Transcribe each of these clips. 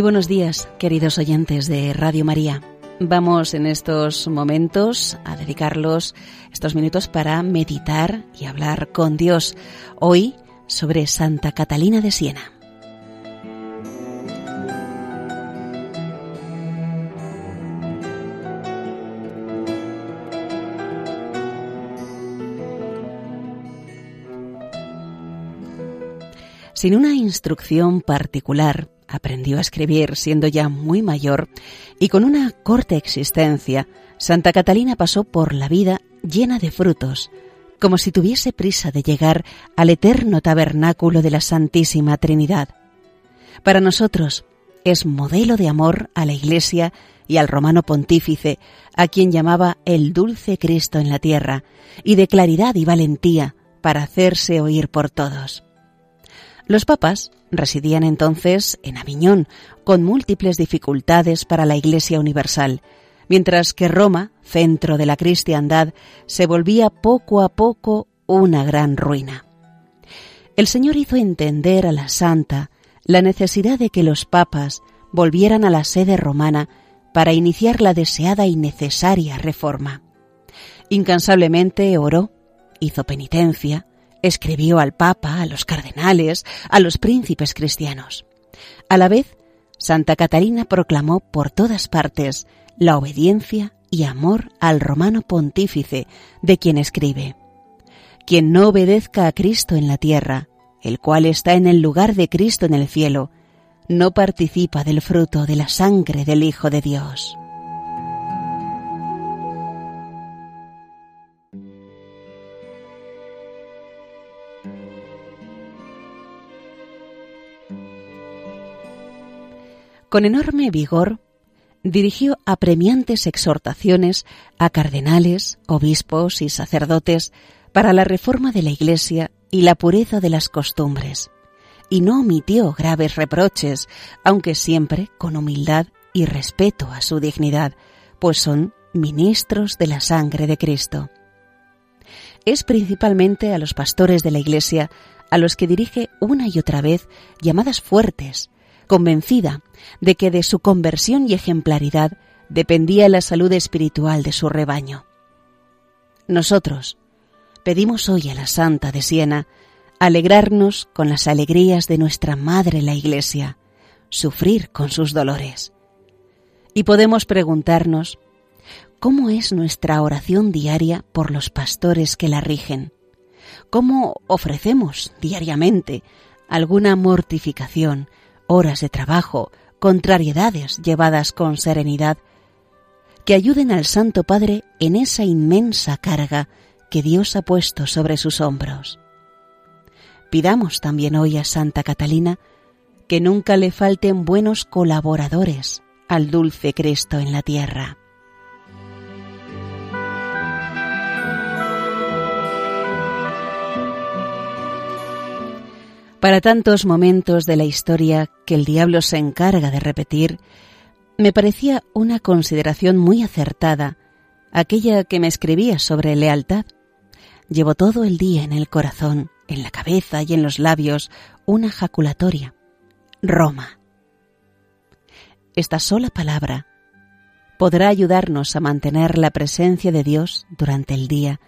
Muy buenos días, queridos oyentes de Radio María. Vamos en estos momentos a dedicarlos estos minutos para meditar y hablar con Dios. Hoy sobre Santa Catalina de Siena. Sin una instrucción particular, aprendió a escribir siendo ya muy mayor y con una corta existencia, Santa Catalina pasó por la vida llena de frutos, como si tuviese prisa de llegar al eterno tabernáculo de la Santísima Trinidad. Para nosotros es modelo de amor a la Iglesia y al romano pontífice, a quien llamaba el dulce Cristo en la tierra, y de claridad y valentía para hacerse oír por todos. Los papas residían entonces en Aviñón, con múltiples dificultades para la Iglesia Universal, mientras que Roma, centro de la cristiandad, se volvía poco a poco una gran ruina. El Señor hizo entender a la Santa la necesidad de que los papas volvieran a la sede romana para iniciar la deseada y necesaria reforma. Incansablemente oró, hizo penitencia, Escribió al Papa, a los cardenales, a los príncipes cristianos. A la vez, Santa Catalina proclamó por todas partes la obediencia y amor al romano pontífice de quien escribe. Quien no obedezca a Cristo en la tierra, el cual está en el lugar de Cristo en el cielo, no participa del fruto de la sangre del Hijo de Dios. Con enorme vigor, dirigió apremiantes exhortaciones a cardenales, obispos y sacerdotes para la reforma de la Iglesia y la pureza de las costumbres, y no omitió graves reproches, aunque siempre con humildad y respeto a su dignidad, pues son ministros de la sangre de Cristo. Es principalmente a los pastores de la Iglesia a los que dirige una y otra vez llamadas fuertes, convencida de que de su conversión y ejemplaridad dependía la salud espiritual de su rebaño. Nosotros pedimos hoy a la Santa de Siena alegrarnos con las alegrías de nuestra Madre la Iglesia, sufrir con sus dolores. Y podemos preguntarnos, ¿cómo es nuestra oración diaria por los pastores que la rigen? ¿Cómo ofrecemos diariamente alguna mortificación, horas de trabajo, contrariedades llevadas con serenidad, que ayuden al Santo Padre en esa inmensa carga que Dios ha puesto sobre sus hombros. Pidamos también hoy a Santa Catalina que nunca le falten buenos colaboradores al dulce Cristo en la tierra. Para tantos momentos de la historia que el diablo se encarga de repetir, me parecía una consideración muy acertada aquella que me escribía sobre lealtad. Llevo todo el día en el corazón, en la cabeza y en los labios una jaculatoria. Roma. Esta sola palabra podrá ayudarnos a mantener la presencia de Dios durante el día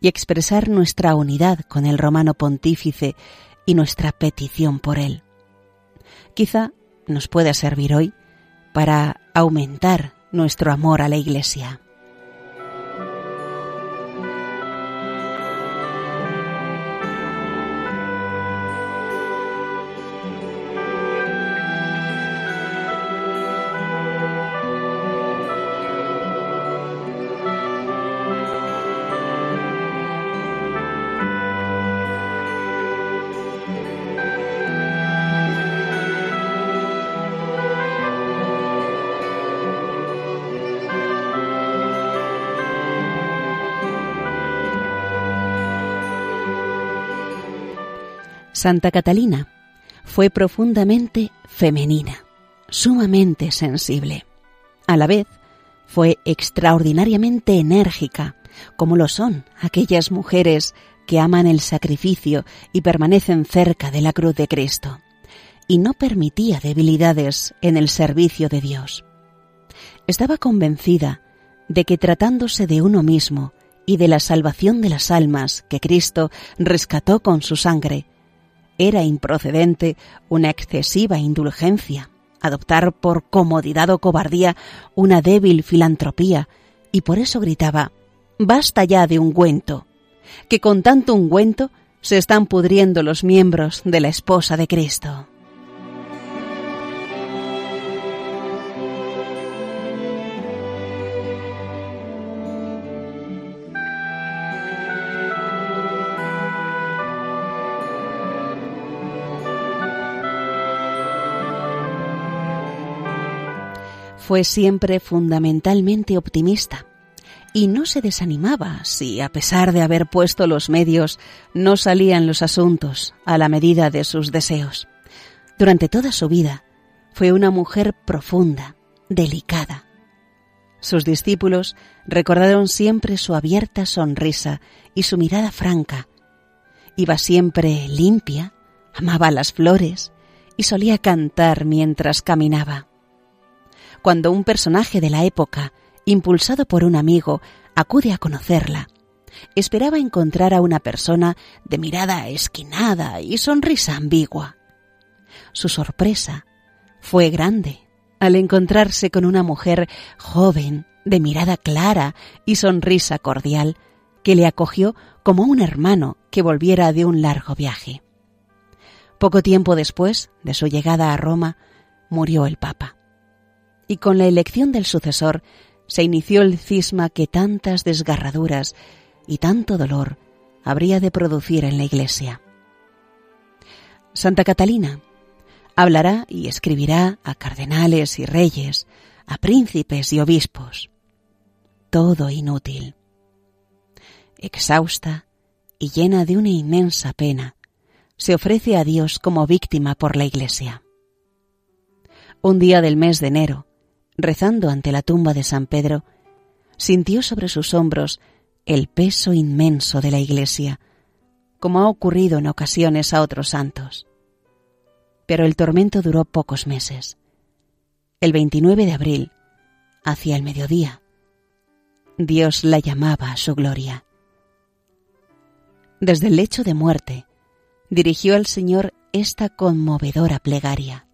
y expresar nuestra unidad con el romano pontífice y nuestra petición por Él. Quizá nos pueda servir hoy para aumentar nuestro amor a la Iglesia. Santa Catalina fue profundamente femenina, sumamente sensible. A la vez, fue extraordinariamente enérgica, como lo son aquellas mujeres que aman el sacrificio y permanecen cerca de la cruz de Cristo. y no permitía debilidades en el servicio de Dios. Estaba convencida de que tratándose de uno mismo y de la salvación de las almas que Cristo rescató con su sangre, era improcedente una excesiva indulgencia, adoptar por comodidad o cobardía una débil filantropía, y por eso gritaba Basta ya de ungüento, que con tanto ungüento se están pudriendo los miembros de la esposa de Cristo. Fue siempre fundamentalmente optimista y no se desanimaba si, a pesar de haber puesto los medios, no salían los asuntos a la medida de sus deseos. Durante toda su vida fue una mujer profunda, delicada. Sus discípulos recordaron siempre su abierta sonrisa y su mirada franca. Iba siempre limpia, amaba las flores y solía cantar mientras caminaba. Cuando un personaje de la época impulsado por un amigo, acude a conocerla. Esperaba encontrar a una persona de mirada esquinada y sonrisa ambigua. Su sorpresa fue grande al encontrarse con una mujer joven, de mirada clara y sonrisa cordial, que le acogió como un hermano que volviera de un largo viaje. Poco tiempo después de su llegada a Roma, murió el Papa. Y con la elección del sucesor se inició el cisma que tantas desgarraduras y tanto dolor habría de producir en la Iglesia. Santa Catalina hablará y escribirá a cardenales y reyes, a príncipes y obispos. Todo inútil. Exhausta y llena de una inmensa pena, se ofrece a Dios como víctima por la Iglesia. Un día del mes de enero, rezando ante la tumba de San Pedro, sintió sobre sus hombros el peso inmenso de la Iglesia, como ha ocurrido en ocasiones a otros santos. Pero el tormento duró pocos meses. El 29 de abril, hacia el mediodía, Dios la llamaba a su gloria. Desde el lecho de muerte, dirigió al Señor esta conmovedora plegaria.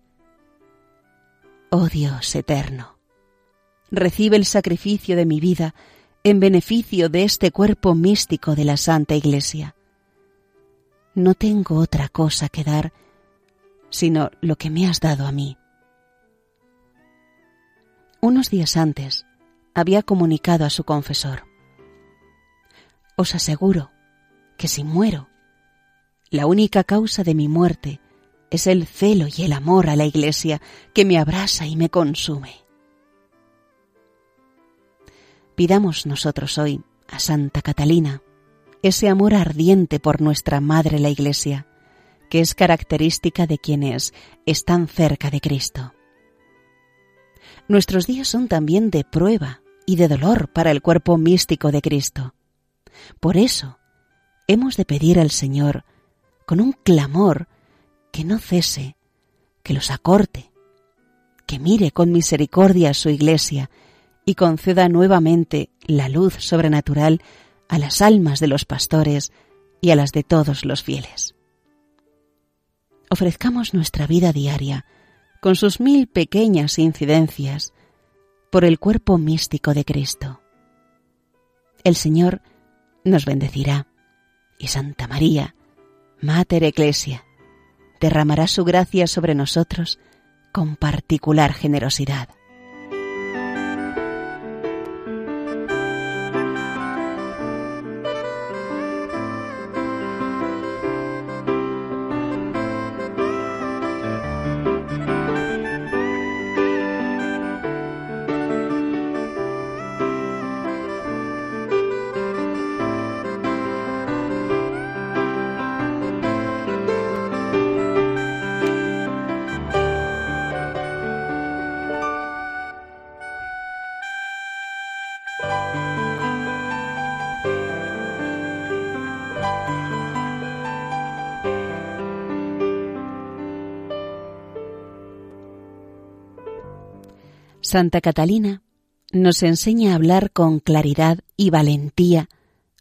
Oh Dios eterno, recibe el sacrificio de mi vida en beneficio de este cuerpo místico de la Santa Iglesia. No tengo otra cosa que dar sino lo que me has dado a mí. Unos días antes había comunicado a su confesor, Os aseguro que si muero, la única causa de mi muerte es el celo y el amor a la Iglesia que me abrasa y me consume. Pidamos nosotros hoy a Santa Catalina ese amor ardiente por nuestra Madre la Iglesia, que es característica de quienes están cerca de Cristo. Nuestros días son también de prueba y de dolor para el cuerpo místico de Cristo. Por eso, hemos de pedir al Señor, con un clamor, que no cese, que los acorte, que mire con misericordia a su Iglesia y conceda nuevamente la luz sobrenatural a las almas de los pastores y a las de todos los fieles. Ofrezcamos nuestra vida diaria, con sus mil pequeñas incidencias, por el cuerpo místico de Cristo. El Señor nos bendecirá y Santa María, Mater Ecclesia, derramará su gracia sobre nosotros con particular generosidad. Santa Catalina nos enseña a hablar con claridad y valentía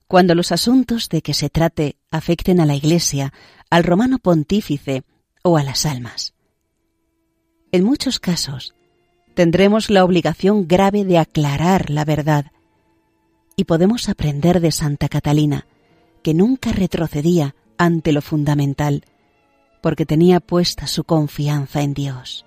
cuando los asuntos de que se trate afecten a la Iglesia, al romano pontífice o a las almas. En muchos casos tendremos la obligación grave de aclarar la verdad y podemos aprender de Santa Catalina, que nunca retrocedía ante lo fundamental, porque tenía puesta su confianza en Dios.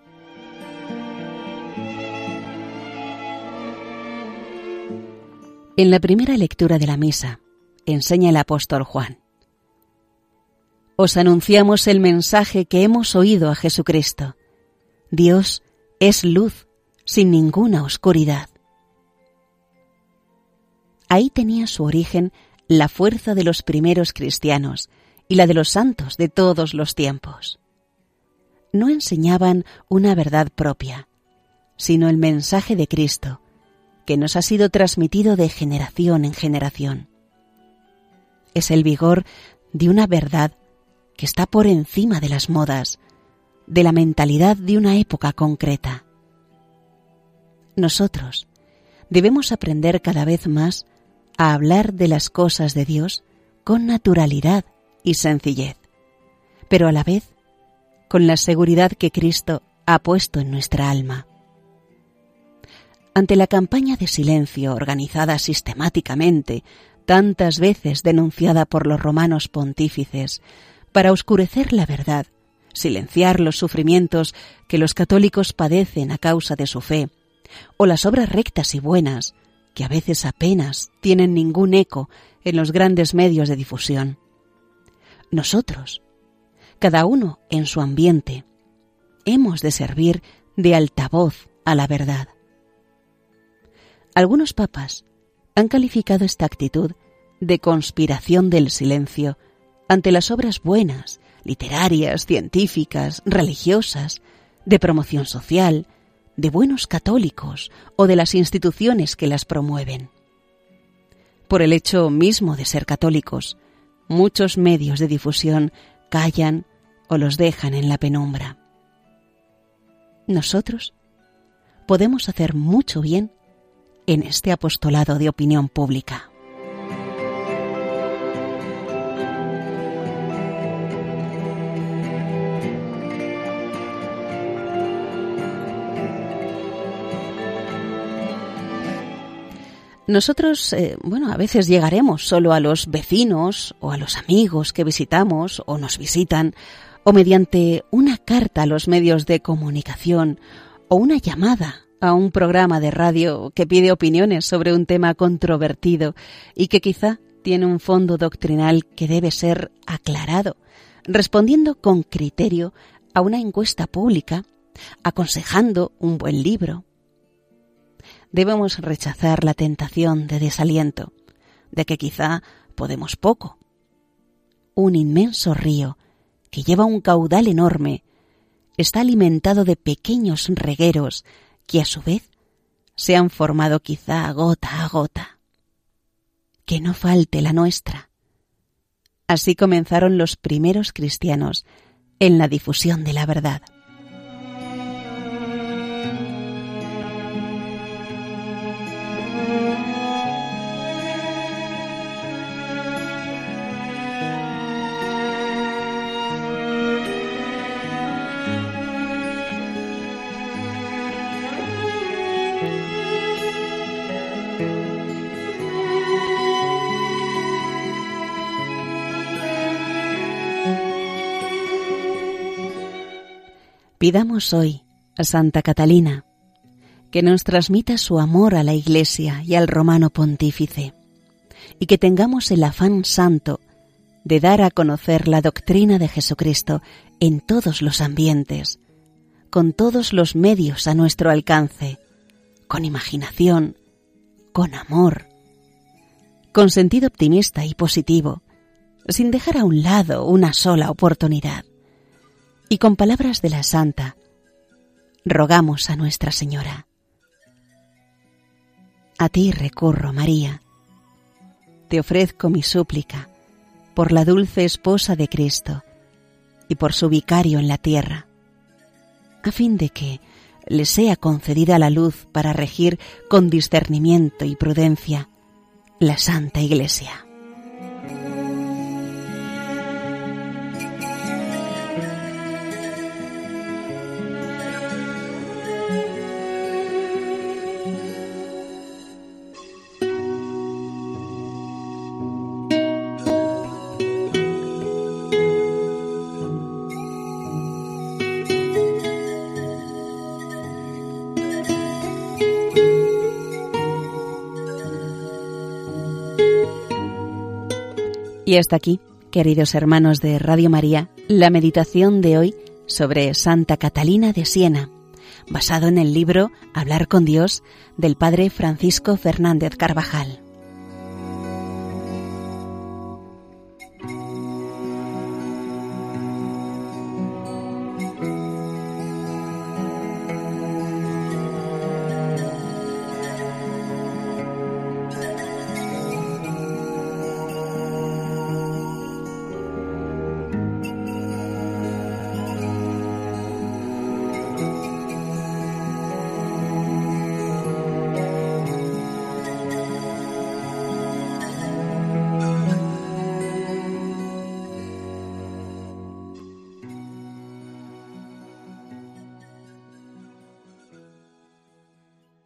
En la primera lectura de la misa, enseña el apóstol Juan. Os anunciamos el mensaje que hemos oído a Jesucristo. Dios es luz sin ninguna oscuridad. Ahí tenía su origen la fuerza de los primeros cristianos y la de los santos de todos los tiempos. No enseñaban una verdad propia, sino el mensaje de Cristo, que nos ha sido transmitido de generación en generación. Es el vigor de una verdad que está por encima de las modas, de la mentalidad de una época concreta. Nosotros debemos aprender cada vez más a hablar de las cosas de Dios con naturalidad y sencillez, pero a la vez con la seguridad que Cristo ha puesto en nuestra alma. Ante la campaña de silencio organizada sistemáticamente, tantas veces denunciada por los romanos pontífices, para oscurecer la verdad, silenciar los sufrimientos que los católicos padecen a causa de su fe, o las obras rectas y buenas, que a veces apenas tienen ningún eco en los grandes medios de difusión. Nosotros, cada uno en su ambiente, hemos de servir de altavoz a la verdad. Algunos papas han calificado esta actitud de conspiración del silencio ante las obras buenas, literarias, científicas, religiosas, de promoción social, de buenos católicos o de las instituciones que las promueven. Por el hecho mismo de ser católicos, muchos medios de difusión callan o los dejan en la penumbra. Nosotros podemos hacer mucho bien en este apostolado de opinión pública. Nosotros, eh, bueno, a veces llegaremos solo a los vecinos o a los amigos que visitamos o nos visitan, o mediante una carta a los medios de comunicación o una llamada a un programa de radio que pide opiniones sobre un tema controvertido y que quizá tiene un fondo doctrinal que debe ser aclarado, respondiendo con criterio a una encuesta pública, aconsejando un buen libro, debemos rechazar la tentación de desaliento, de que quizá podemos poco. Un inmenso río, que lleva un caudal enorme, está alimentado de pequeños regueros que a su vez se han formado quizá gota a gota. Que no falte la nuestra. Así comenzaron los primeros cristianos en la difusión de la verdad. Pidamos hoy a Santa Catalina que nos transmita su amor a la Iglesia y al romano pontífice, y que tengamos el afán santo de dar a conocer la doctrina de Jesucristo en todos los ambientes, con todos los medios a nuestro alcance, con imaginación, con amor, con sentido optimista y positivo, sin dejar a un lado una sola oportunidad y con palabras de la Santa, rogamos a Nuestra Señora. A ti recurro, María. Te ofrezco mi súplica por la dulce esposa de Cristo y por su vicario en la tierra, a fin de que, le sea concedida la luz para regir con discernimiento y prudencia la Santa Iglesia. Y hasta aquí, queridos hermanos de Radio María, la meditación de hoy sobre Santa Catalina de Siena, basado en el libro Hablar con Dios del padre Francisco Fernández Carvajal.